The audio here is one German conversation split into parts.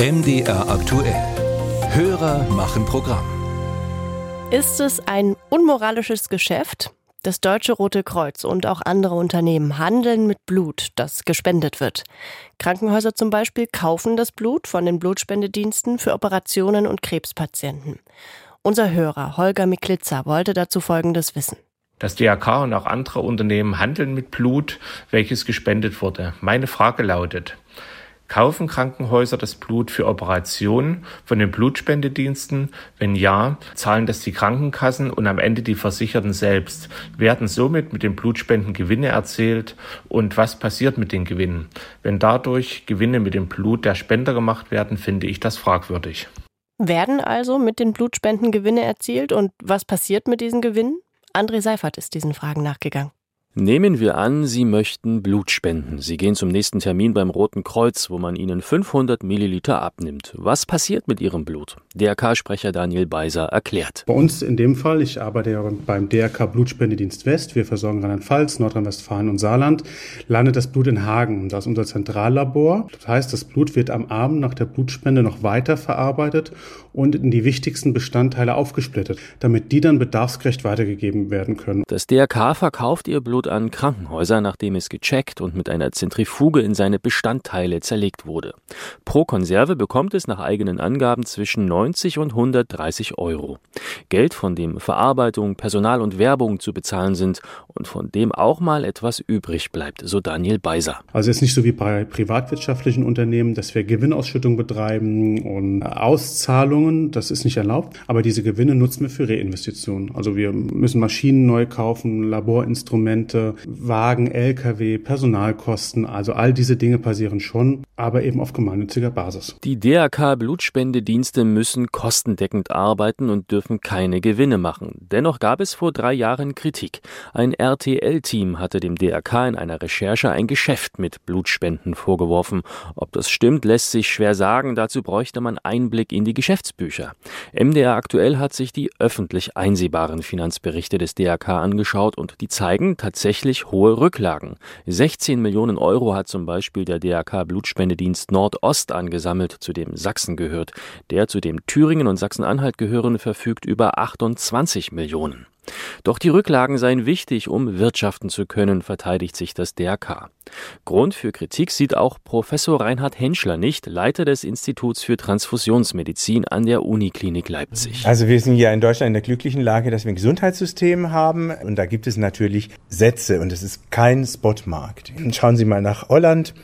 MDR aktuell. Hörer machen Programm. Ist es ein unmoralisches Geschäft? Das Deutsche Rote Kreuz und auch andere Unternehmen handeln mit Blut, das gespendet wird. Krankenhäuser zum Beispiel kaufen das Blut von den Blutspendediensten für Operationen und Krebspatienten. Unser Hörer Holger Miklitzer wollte dazu Folgendes wissen. Das DRK und auch andere Unternehmen handeln mit Blut, welches gespendet wurde. Meine Frage lautet, Kaufen Krankenhäuser das Blut für Operationen von den Blutspendediensten? Wenn ja, zahlen das die Krankenkassen und am Ende die Versicherten selbst? Werden somit mit den Blutspenden Gewinne erzielt? Und was passiert mit den Gewinnen? Wenn dadurch Gewinne mit dem Blut der Spender gemacht werden, finde ich das fragwürdig. Werden also mit den Blutspenden Gewinne erzielt und was passiert mit diesen Gewinnen? André Seifert ist diesen Fragen nachgegangen. Nehmen wir an, Sie möchten Blut spenden. Sie gehen zum nächsten Termin beim Roten Kreuz, wo man Ihnen 500 Milliliter abnimmt. Was passiert mit Ihrem Blut? DRK-Sprecher Daniel Beiser erklärt. Bei uns in dem Fall, ich arbeite ja beim DRK Blutspendedienst West, wir versorgen Rheinland-Pfalz, Nordrhein-Westfalen und Saarland, landet das Blut in Hagen. Das ist unser Zentrallabor. Das heißt, das Blut wird am Abend nach der Blutspende noch weiter verarbeitet und in die wichtigsten Bestandteile aufgesplittet, damit die dann bedarfsgerecht weitergegeben werden können. Das DRK verkauft Ihr Blut an Krankenhäuser, nachdem es gecheckt und mit einer Zentrifuge in seine Bestandteile zerlegt wurde. Pro Konserve bekommt es nach eigenen Angaben zwischen 90 und 130 Euro. Geld, von dem Verarbeitung, Personal und Werbung zu bezahlen sind und von dem auch mal etwas übrig bleibt, so Daniel Beiser. Also es ist nicht so wie bei privatwirtschaftlichen Unternehmen, dass wir Gewinnausschüttung betreiben und Auszahlungen, das ist nicht erlaubt, aber diese Gewinne nutzen wir für Reinvestitionen. Also wir müssen Maschinen neu kaufen, Laborinstrumente, Instrumente, Wagen, Lkw, Personalkosten, also all diese Dinge passieren schon, aber eben auf gemeinnütziger Basis. Die DRK Blutspendedienste müssen kostendeckend arbeiten und dürfen keine Gewinne machen. Dennoch gab es vor drei Jahren Kritik. Ein RTL-Team hatte dem DRK in einer Recherche ein Geschäft mit Blutspenden vorgeworfen. Ob das stimmt, lässt sich schwer sagen. Dazu bräuchte man Einblick in die Geschäftsbücher. MDR aktuell hat sich die öffentlich einsehbaren Finanzberichte des DRK angeschaut und die zeigen tatsächlich hohe Rücklagen. 16 Millionen Euro hat zum Beispiel der DRK Blutspendedienst Nordost angesammelt, zu dem Sachsen gehört. Der zu dem Thüringen und Sachsen-Anhalt gehören verfügt über 28 Millionen. Doch die Rücklagen seien wichtig, um wirtschaften zu können, verteidigt sich das DRK. Grund für Kritik sieht auch Professor Reinhard Henschler nicht, Leiter des Instituts für Transfusionsmedizin an der Uniklinik Leipzig. Also wir sind ja in Deutschland in der glücklichen Lage, dass wir ein Gesundheitssystem haben und da gibt es natürlich Sätze und es ist kein Spotmarkt. Schauen Sie mal nach Holland,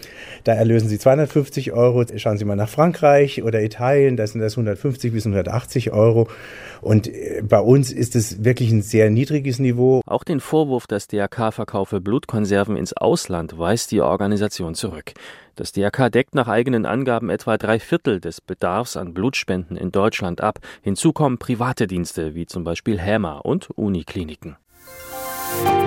da erlösen Sie 250 Euro. Schauen Sie mal nach Frankreich oder Italien, da sind das 150 bis 180 Euro. Und äh, bei uns ist es wirklich ein sehr niedriges Niveau. Auch den Vorwurf, dass DRK verkaufe Blutkonserven ins Ausland, weist die Organisation zurück. Das DRK deckt nach eigenen Angaben etwa drei Viertel des Bedarfs an Blutspenden in Deutschland ab. Hinzu kommen private Dienste wie zum Beispiel Hämer und Unikliniken. Musik